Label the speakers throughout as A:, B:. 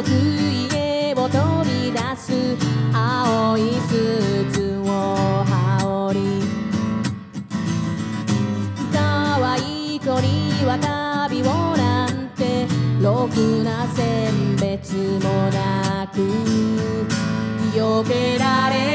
A: よく家を飛び出す青いスーツを羽織り可愛い子には旅をなんてろくな選別もなく避けられ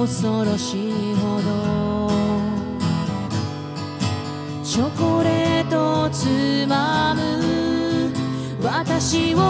A: 恐ろしいほど。チョコレートをつまむ。私を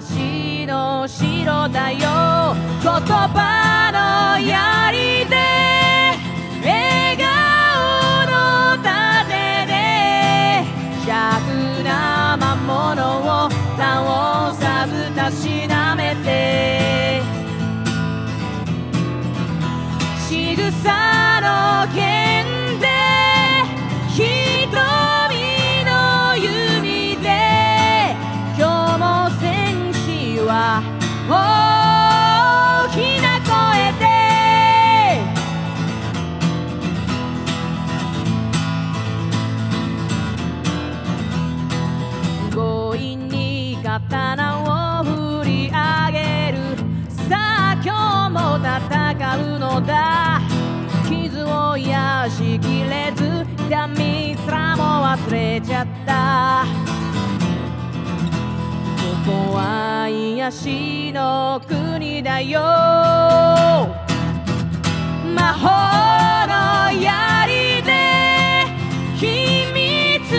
A: 私の城だよ。言葉のやりで笑顔の盾で弱な魔物を倒さずたしなめて仕草の剣たここは癒しの国だよ。魔法の槍で秘密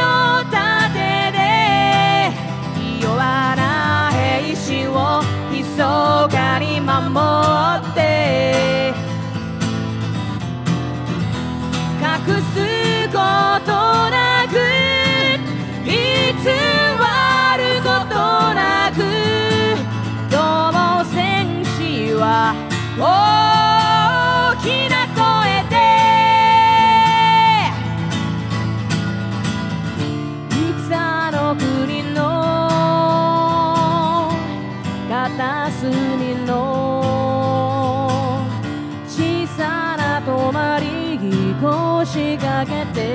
A: の盾で弱な兵士を密かに守って大きな声で。戦の国の片隅の小さな泊まり越しかけて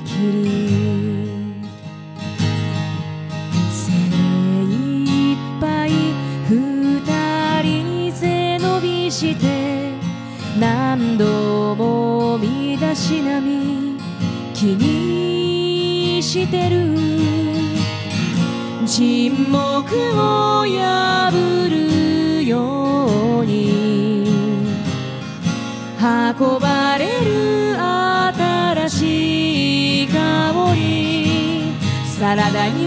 A: きり精一杯二人背伸びして何度も見出し並み気にしてる沈黙を da da da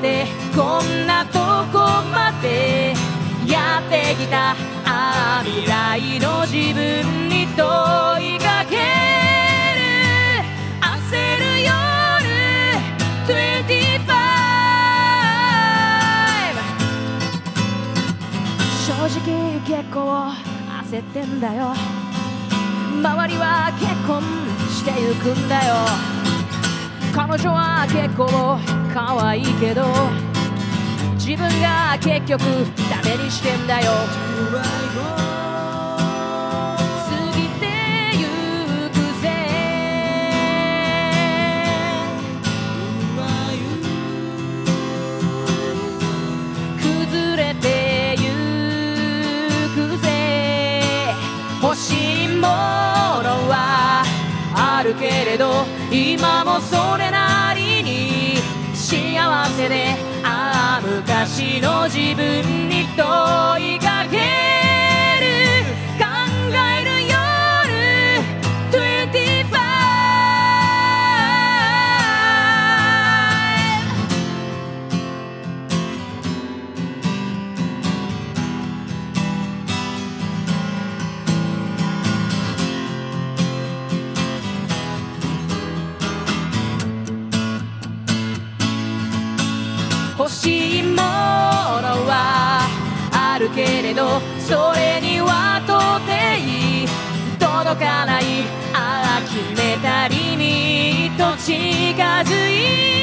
A: てこんなとこまでやってきたああ未来の自分に問いかける焦る夜25正直結構焦ってんだよ周りは結婚してゆくんだよ彼女は結構可愛いけど自分が結局ダメにしてんだよ。今もそれなりに幸せでああ昔の自分に問いかけしいものはあるけれどそれにはとていい。届かないああ決めたりにと近づいて。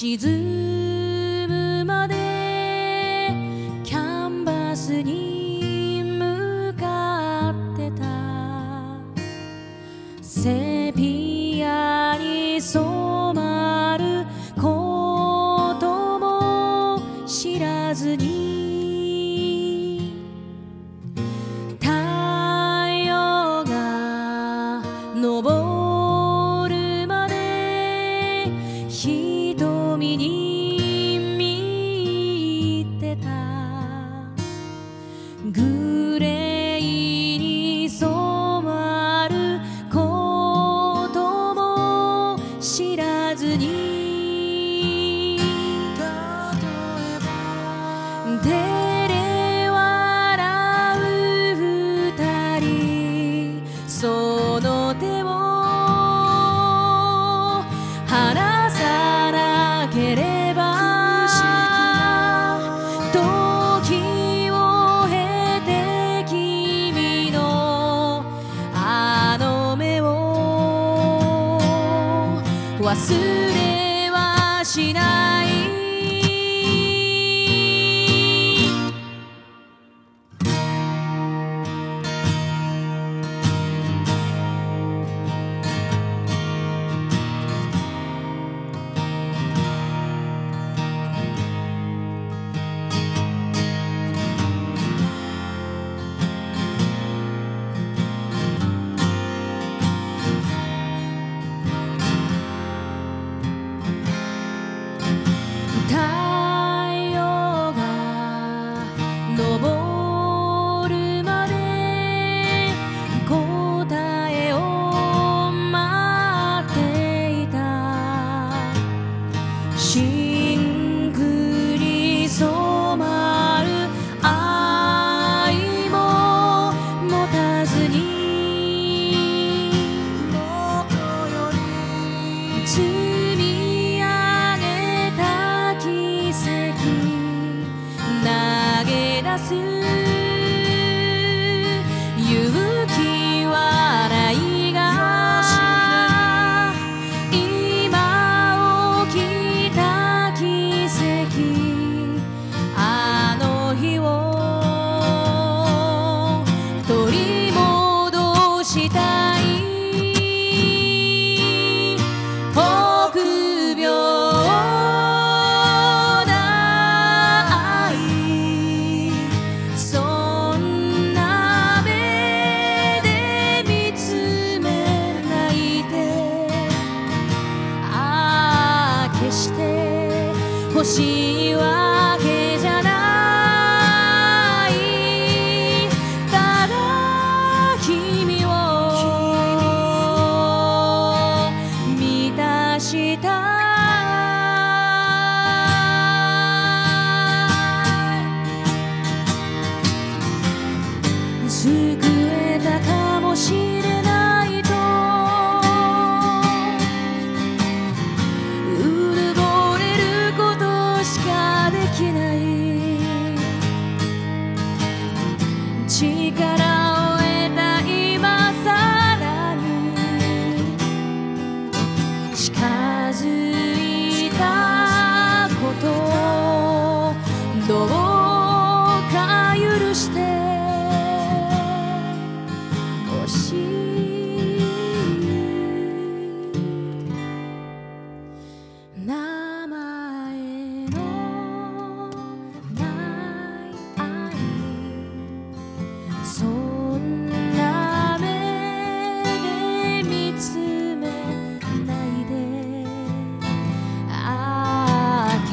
A: が沈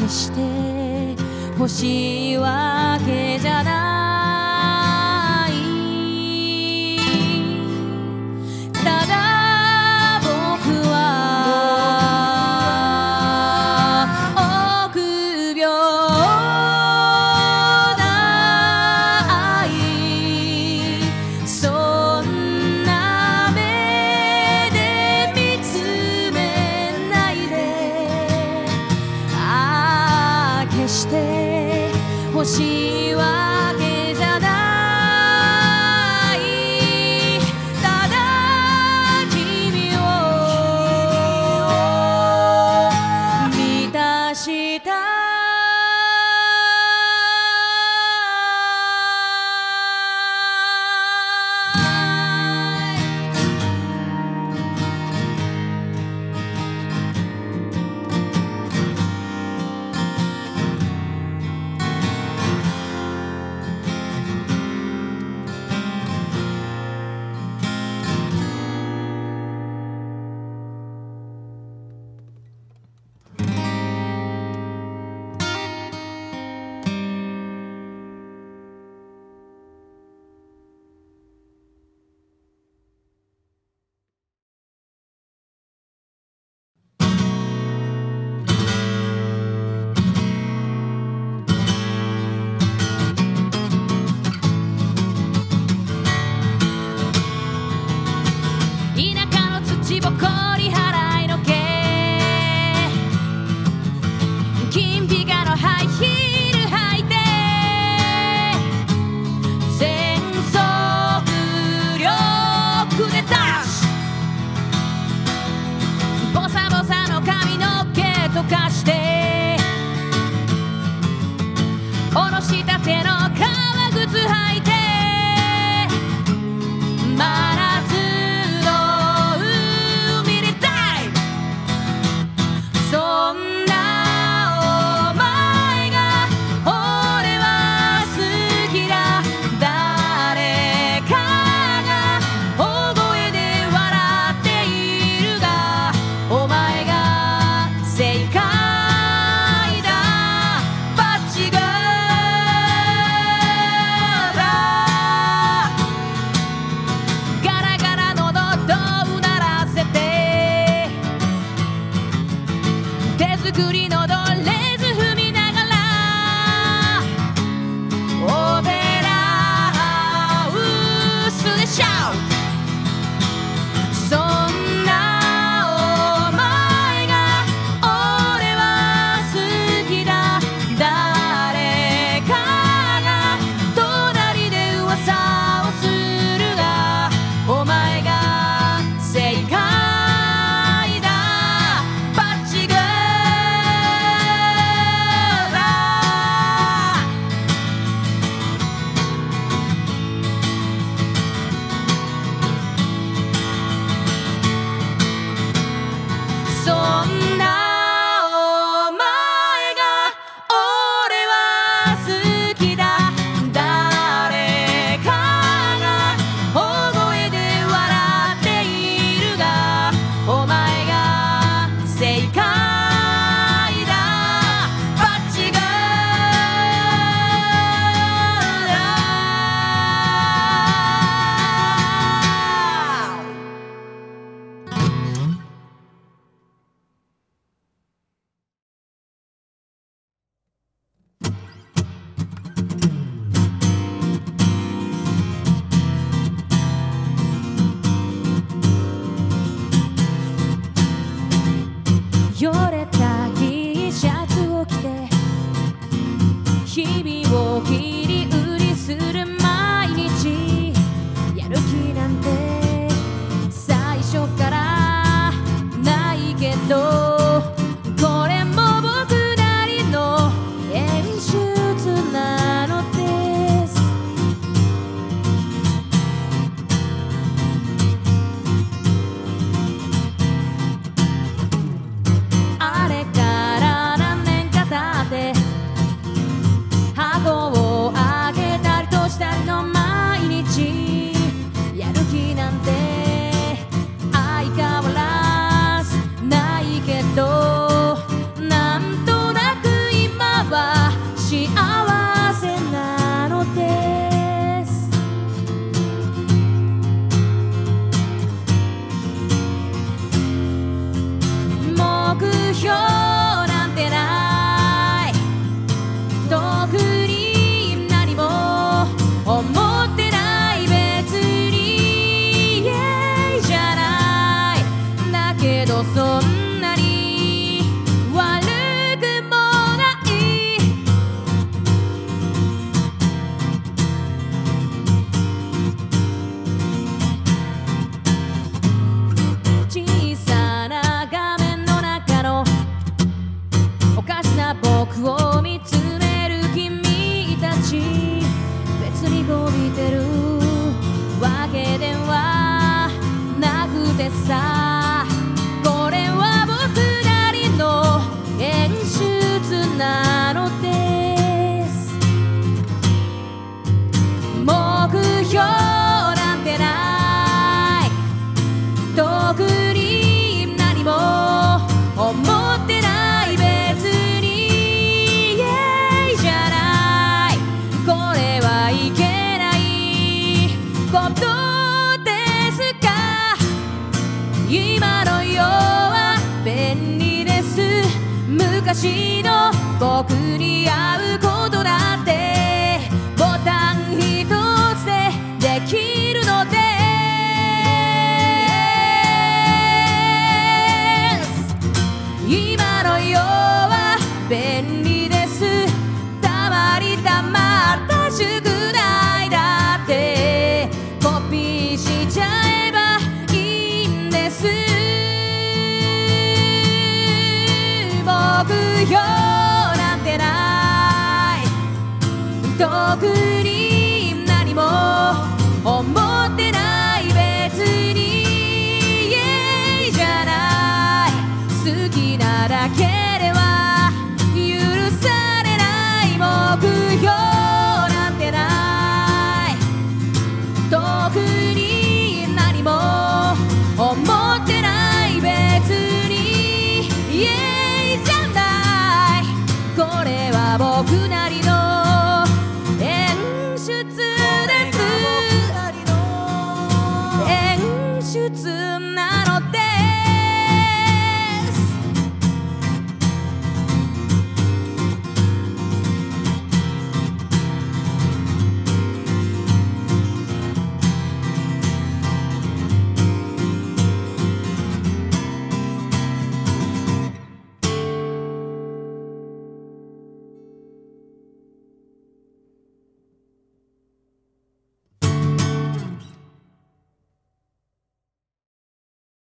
A: して欲しいわけじゃない。昔 walk